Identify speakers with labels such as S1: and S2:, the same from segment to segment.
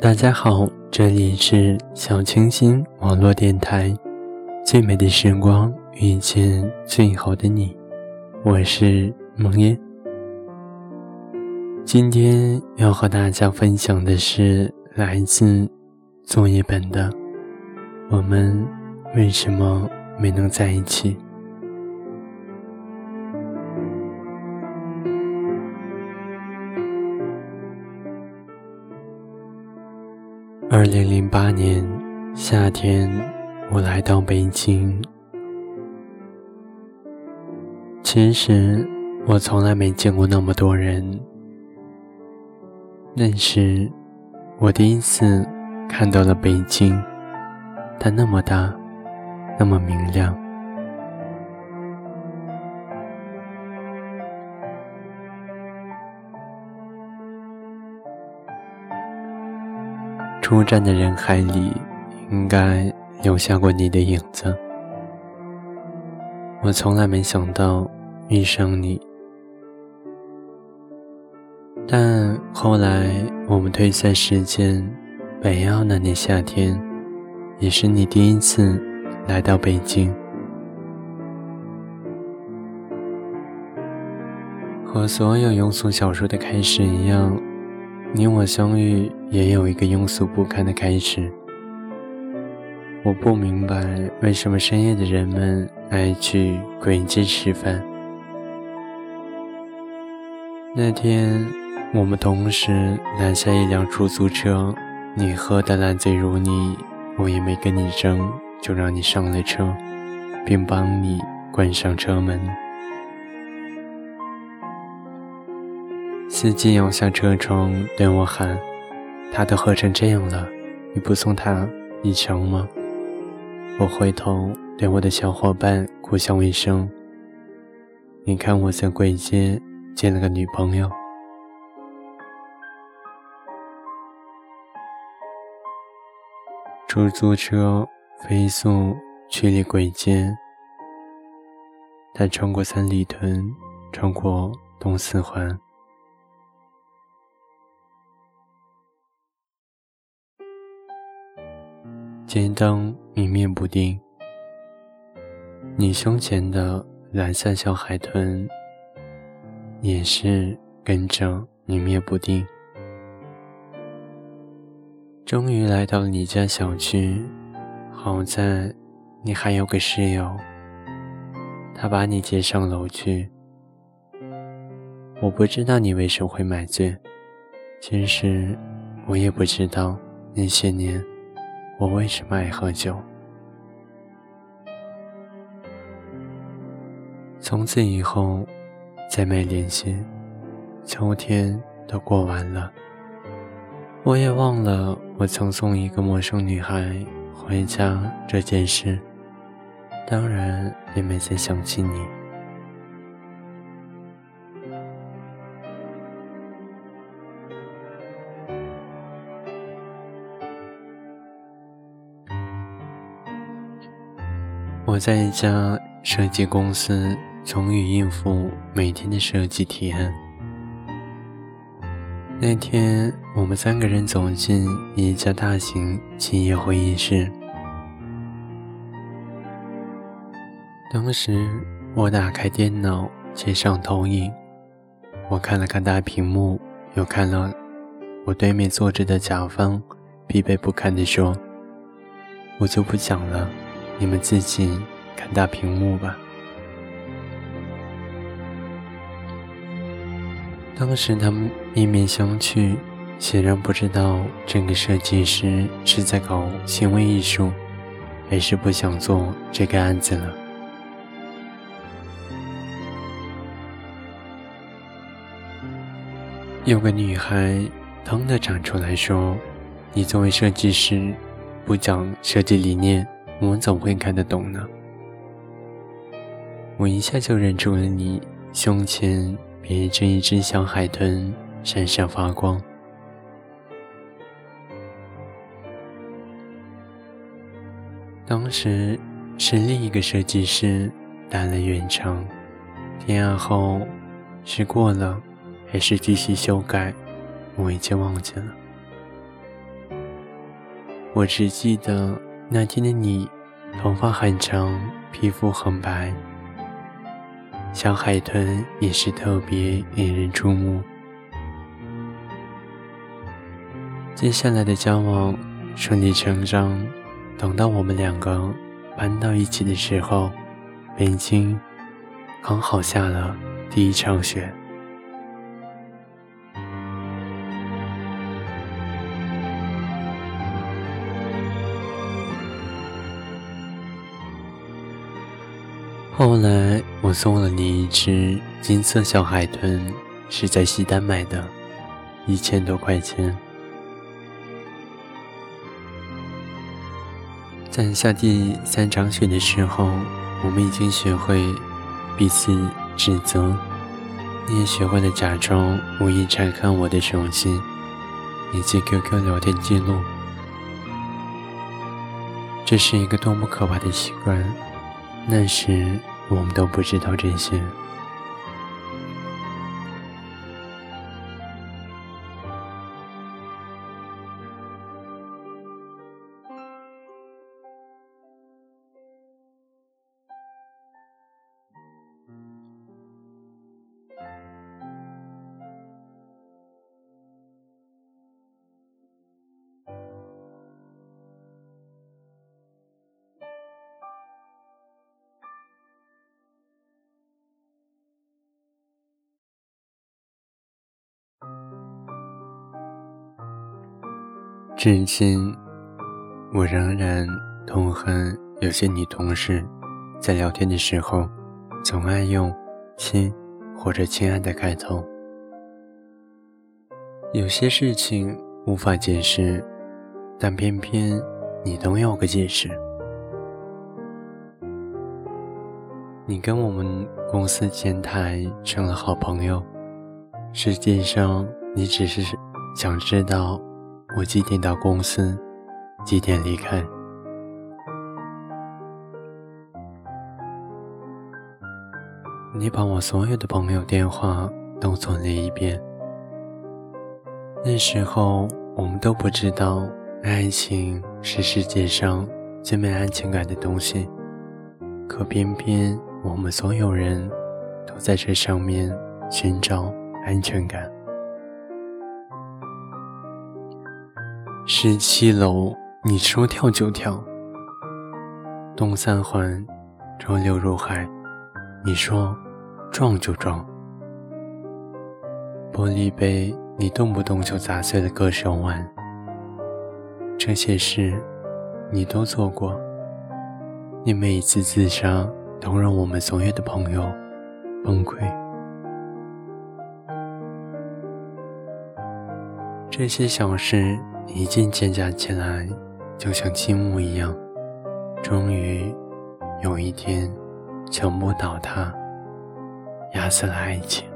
S1: 大家好，这里是小清新网络电台，最美的时光遇见最好的你，我是梦烟。今天要和大家分享的是来自作业本的《我们为什么没能在一起》。二零零八年夏天，我来到北京。其实我从来没见过那么多人。那时，我第一次看到了北京，它那么大，那么明亮。出站的人海里，应该留下过你的影子。我从来没想到遇上你，但后来我们推算时间，北奥那年夏天，也是你第一次来到北京。和所有庸俗小说的开始一样。你我相遇也有一个庸俗不堪的开始。我不明白为什么深夜的人们爱去鬼街吃饭。那天我们同时拦下一辆出租车，你喝得烂醉如泥，我也没跟你争，就让你上了车，并帮你关上车门。司机摇下车窗对我喊：“他都喝成这样了，你不送他一程吗？”我回头对我的小伙伴苦笑一声：“你看我在鬼街见了个女朋友。” 出租车飞速驱离鬼街，它穿过三里屯，穿过东四环。街灯明灭不定，你胸前的蓝色小海豚也是跟着明灭不定。终于来到了你家小区，好在你还有个室友，他把你接上楼去。我不知道你为什么会买醉，其实我也不知道那些年。我为什么爱喝酒？从此以后，再没联系。秋天都过完了，我也忘了我曾送一个陌生女孩回家这件事，当然也没再想起你。我在一家设计公司，从语应付每天的设计提案。那天，我们三个人走进一家大型企业会议室。当时，我打开电脑，接上投影，我看了看大屏幕，又看了我对面坐着的甲方，疲惫不堪地说：“我就不讲了。”你们自己看大屏幕吧。当时他们面面相觑，显然不知道这个设计师是在搞行为艺术，还是不想做这个案子了。有个女孩腾地站出来说：“你作为设计师，不讲设计理念。”我们怎么会看得懂呢？我一下就认出了你胸前别着一只小海豚，闪闪发光。当时是另一个设计师打了圆场，天案后是过了还是继续修改，我已经忘记了。我只记得那天的你，头发很长，皮肤很白，小海豚也是特别引人注目。接下来的交往顺理成章，等到我们两个搬到一起的时候，北京刚好下了第一场雪。来我送了你一只金色小海豚，是在西单买的，一千多块钱。在下第三场雪的时候，我们已经学会彼此指责，你也学会了假装无意查看我的手机以及 QQ 聊天记录。这是一个多么可怕的习惯！那时。我们都不知道这些。至今，我仍然痛恨有些女同事在聊天的时候，总爱用“亲”或者“亲爱的”开头。有些事情无法解释，但偏偏你都有个解释。你跟我们公司前台成了好朋友，实际上你只是想知道。我几点到公司？几点离开？你把我所有的朋友电话都存了一遍。那时候我们都不知道，爱情是世界上最没安全感的东西，可偏偏我们所有人都在这上面寻找安全感。十七楼，你说跳就跳。东三环，周六入海，你说撞就撞。玻璃杯，你动不动就砸碎了歌手碗。这些事，你都做过。你每一次自杀，都让我们所有的朋友崩溃。这些小事。一件件加起来，就像积木一样，终于有一天，全部倒塌，压死了爱情。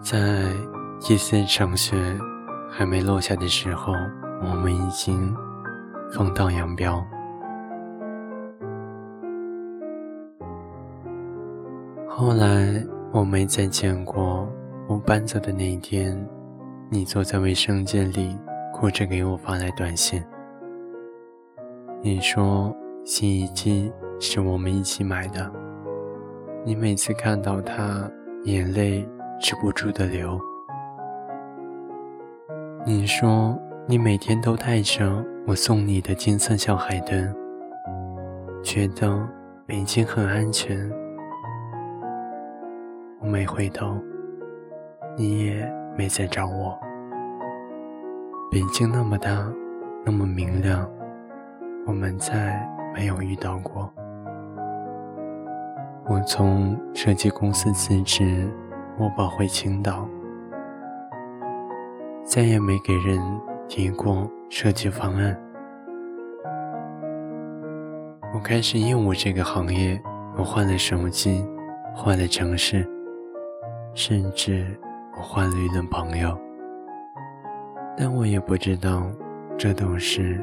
S1: 在第四场雪还没落下的时候，我们已经分道扬镳。后来。我没再见过。我搬走的那一天，你坐在卫生间里，哭着给我发来短信。你说洗衣机是我们一起买的，你每次看到它，眼泪止不住的流。你说你每天都带着我送你的金色小海豚，觉得北京很安全。我没回头，你也没再找我。北京那么大，那么明亮，我们再没有遇到过。我从设计公司辞职，我跑回青岛，再也没给人提过设计方案。我开始厌恶这个行业，我换了手机，换了城市。甚至我换了一轮朋友，但我也不知道，这都是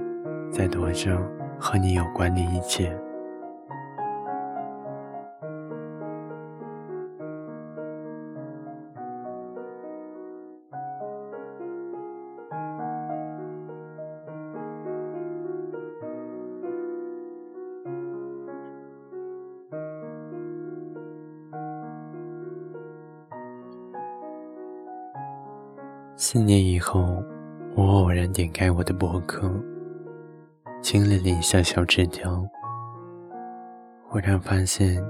S1: 在躲着和你有关的一切。四年以后，我偶然点开我的博客，清理了一下小纸条，忽然发现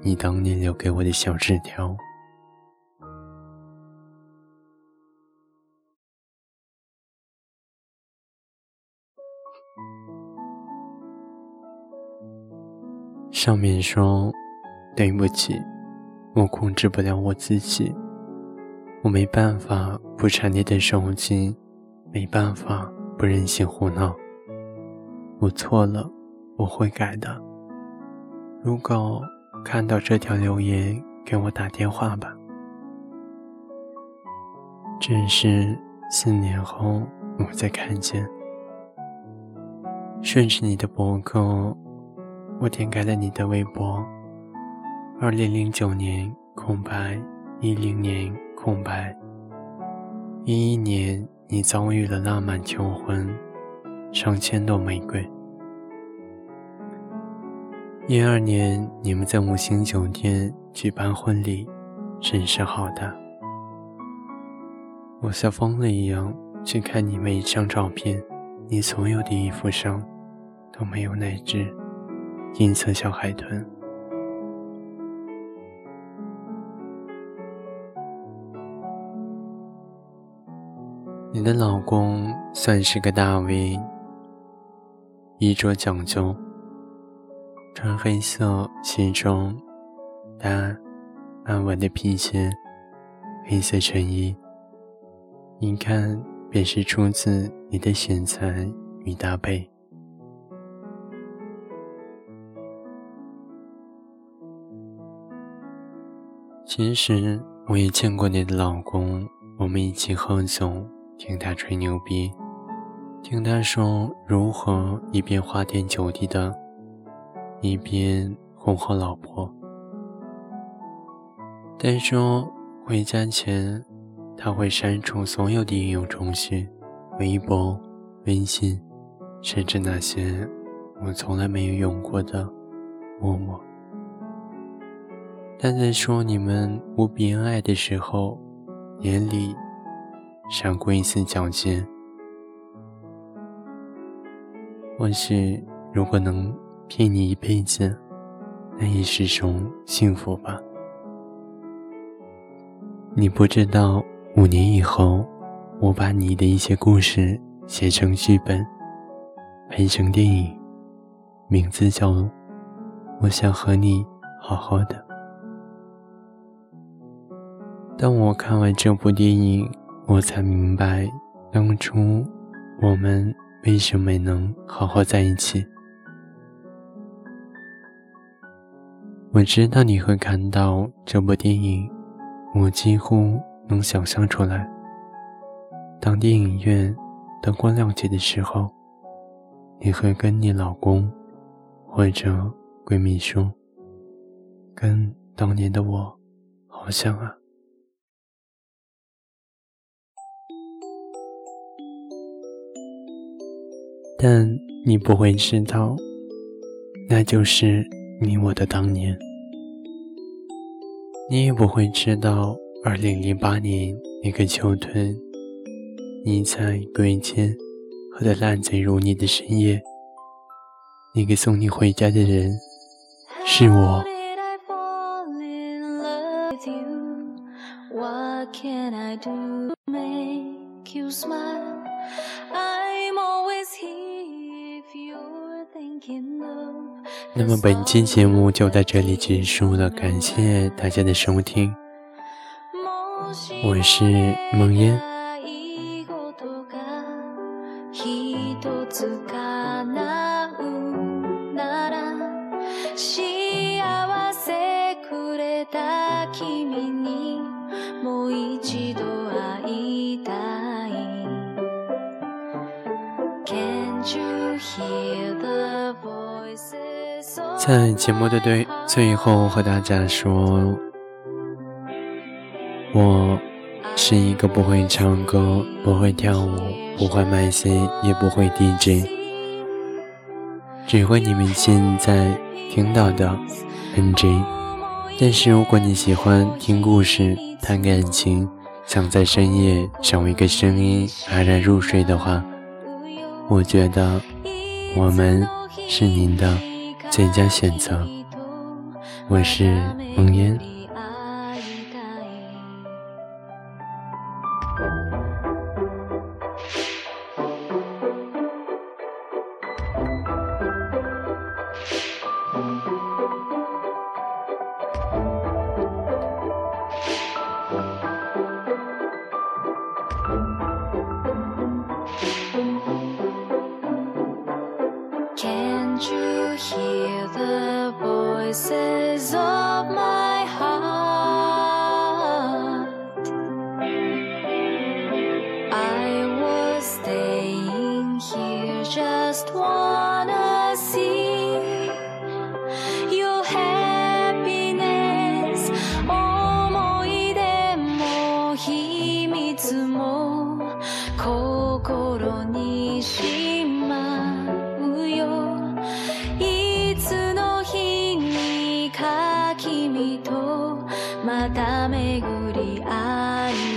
S1: 你当年留给我的小纸条。上面说：“对不起，我控制不了我自己，我没办法不缠你的手机，没办法不任性胡闹。我错了，我会改的。如果看到这条留言，给我打电话吧。”正是四年后，我再看见，顺着你的博客。我点开了你的微博，二零零九年空白，一零年空白，一一年你遭遇了浪漫求婚，上千朵玫瑰，一二年你们在五星酒店举办婚礼，真是好的。我像疯了一样去看你每一张照片，你所有的衣服上都没有那只。银色小海豚。你的老公算是个大 V，衣着讲究，穿黑色西装，搭暗纹的皮鞋，黑色衬衣，一看便是出自你的选材与搭配。其实我也见过你的老公，我们一起喝酒，听他吹牛逼，听他说如何一边花天酒地的，一边哄好老婆。但说回家前，他会删除所有的应用程序、微博、微信，甚至那些我从来没有用过的陌陌。但在说你们无比恩爱的时候，眼里闪过一丝皎洁。或许，如果能骗你一辈子，那也是种幸福吧。你不知道，五年以后，我把你的一些故事写成剧本，拍成电影，名字叫《我想和你好好的》。当我看完这部电影，我才明白当初我们为什么能好好在一起。我知道你会看到这部电影，我几乎能想象出来。当电影院灯光亮起的时候，你会跟你老公或者闺蜜说：“跟当年的我好像啊。”但你不会知道，那就是你我的当年。你也不会知道，二零零八年那个秋天，你在鬼街喝得烂醉如泥的深夜，那个送你回家的人是我。那么本期节目就到这里结束了，感谢大家的收听，我是梦烟。在节目的最最后和大家说，我是一个不会唱歌、不会跳舞、不会卖 C、也不会 DJ，只会你们现在听到的 N J。但是如果你喜欢听故事、谈感情、想在深夜找一个声音安然入睡的话，我觉得我们是您的最佳选择。我是梦烟。
S2: Voices of my 君とまた巡り会い